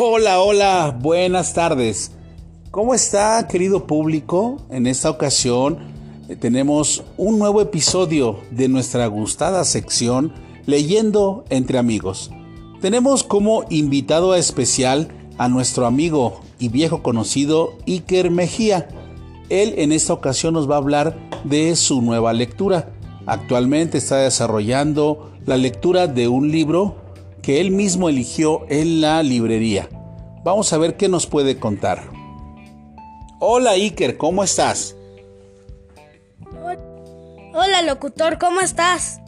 Hola, hola, buenas tardes. ¿Cómo está, querido público? En esta ocasión eh, tenemos un nuevo episodio de nuestra gustada sección Leyendo entre amigos. Tenemos como invitado especial a nuestro amigo y viejo conocido Iker Mejía. Él en esta ocasión nos va a hablar de su nueva lectura. Actualmente está desarrollando la lectura de un libro que él mismo eligió en la librería. Vamos a ver qué nos puede contar. Hola Iker, ¿cómo estás? Hola locutor, ¿cómo estás?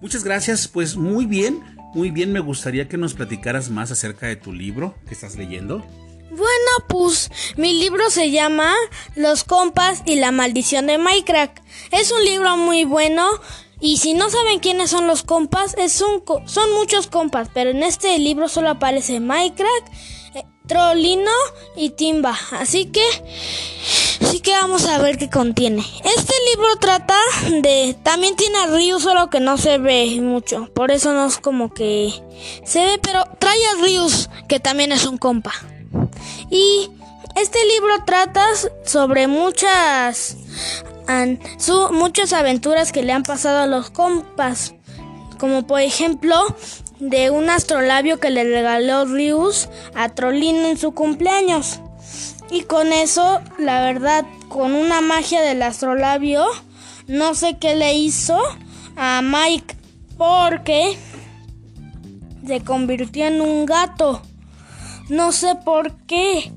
Muchas gracias, pues muy bien, muy bien, me gustaría que nos platicaras más acerca de tu libro que estás leyendo. Bueno, pues mi libro se llama Los compas y la maldición de Minecraft. Es un libro muy bueno y si no saben quiénes son los compas, es un son muchos compas, pero en este libro solo aparece Minecraft, eh, Trollino y Timba. Así que Así que vamos a ver qué contiene. Este libro trata de... También tiene a Ryu, solo que no se ve mucho. Por eso no es como que se ve, pero trae a Ryus, que también es un compa. Y este libro trata sobre muchas... muchas aventuras que le han pasado a los compas. Como por ejemplo de un astrolabio que le regaló Ryus a Trollino en su cumpleaños. Y con eso, la verdad, con una magia del astrolabio, no sé qué le hizo a Mike porque se convirtió en un gato. No sé por qué.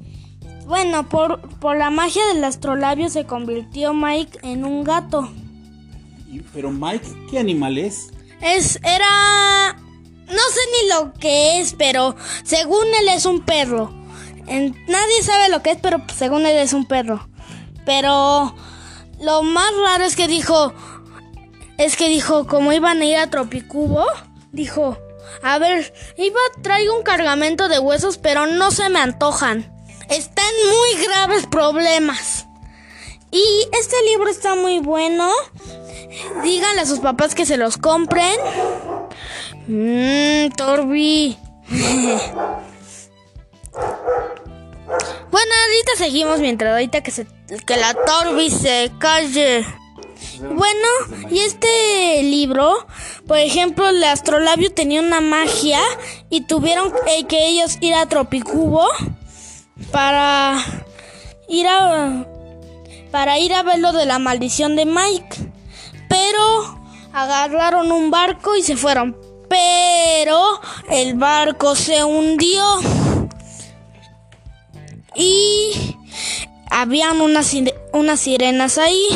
Bueno, por, por la magia del astrolabio se convirtió Mike en un gato. Pero Mike, ¿qué animal es? Es, era... No sé ni lo que es, pero según él es un perro nadie sabe lo que es, pero según él es un perro. Pero lo más raro es que dijo, es que dijo, como iban a ir a Tropicubo, dijo, a ver, iba traer un cargamento de huesos, pero no se me antojan. Están muy graves problemas. Y este libro está muy bueno. Díganle a sus papás que se los compren. Mmm, Torbi. Bueno, ahorita seguimos mientras ahorita que, se, que la Torbi se calle. Bueno, y este libro, por ejemplo, el astrolabio tenía una magia y tuvieron que ellos ir a Tropicubo para ir a para ir a ver lo de la maldición de Mike. Pero agarraron un barco y se fueron. Pero el barco se hundió y habían unas, unas sirenas ahí.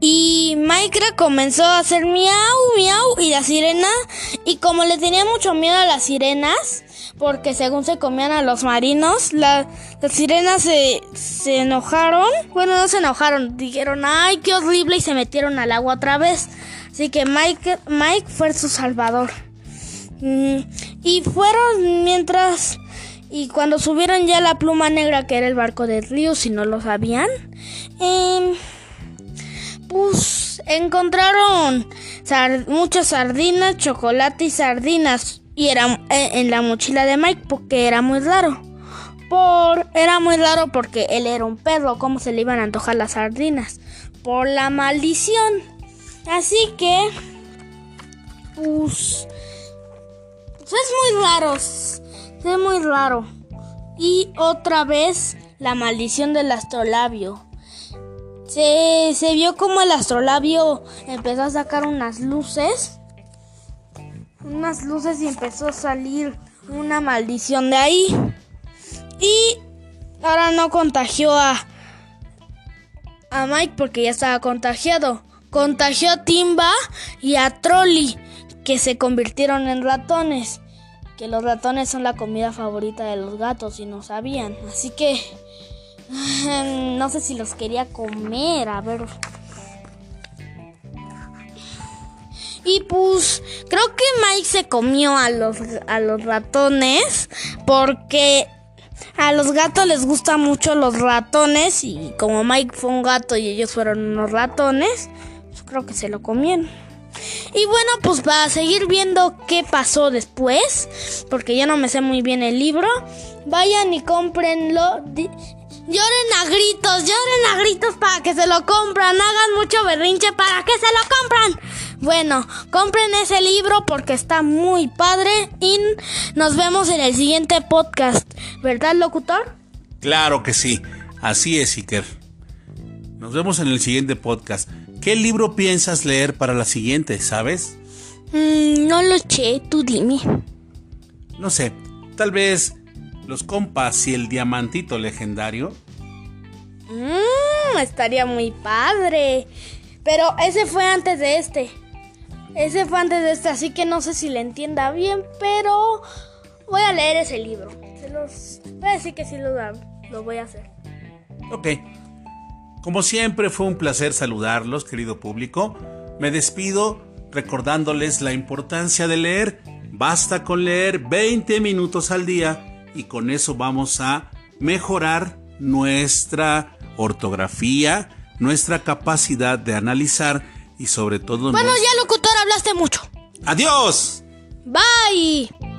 Y Minecraft comenzó a hacer miau, miau y la sirena. Y como le tenía mucho miedo a las sirenas, porque según se comían a los marinos, las sirenas se, se enojaron. Bueno, no se enojaron, dijeron, ay, qué horrible y se metieron al agua otra vez. Así que Mike, Mike fue su salvador. Mm, y fueron mientras y cuando subieron ya la pluma negra, que era el barco del río, si no lo sabían, em, pues encontraron muchas sardinas, chocolate y sardinas. Y era eh, en la mochila de Mike porque era muy raro. Por, era muy raro porque él era un perro, ¿cómo se le iban a antojar las sardinas? Por la maldición. Así que, pues, pues es muy raro. Es muy raro. Y otra vez la maldición del astrolabio. Se, se vio como el astrolabio empezó a sacar unas luces. Unas luces y empezó a salir una maldición de ahí. Y ahora no contagió a, a Mike porque ya estaba contagiado. Contagió a Timba y a Trolly que se convirtieron en ratones que los ratones son la comida favorita de los gatos y no sabían. Así que no sé si los quería comer, a ver. Y pues creo que Mike se comió a los, a los ratones porque a los gatos les gustan mucho los ratones y como Mike fue un gato y ellos fueron unos ratones, pues creo que se lo comieron. Y bueno, pues para seguir viendo qué pasó después, porque ya no me sé muy bien el libro, vayan y cómprenlo. Lloren a gritos, lloren a gritos para que se lo compran, hagan mucho berrinche para que se lo compran. Bueno, compren ese libro porque está muy padre y nos vemos en el siguiente podcast, ¿verdad, locutor? Claro que sí, así es, Iker. Nos vemos en el siguiente podcast. ¿Qué libro piensas leer para la siguiente, sabes? Mm, no lo sé, tú dime. No sé, tal vez los compas y el diamantito legendario. Mmm, estaría muy padre. Pero ese fue antes de este. Ese fue antes de este, así que no sé si le entienda bien, pero voy a leer ese libro. Se los voy a decir que sí lo, lo voy a hacer. Ok. Como siempre fue un placer saludarlos, querido público. Me despido recordándoles la importancia de leer. Basta con leer 20 minutos al día y con eso vamos a mejorar nuestra ortografía, nuestra capacidad de analizar y sobre todo... Bueno, ya locutor, hablaste mucho. Adiós. Bye.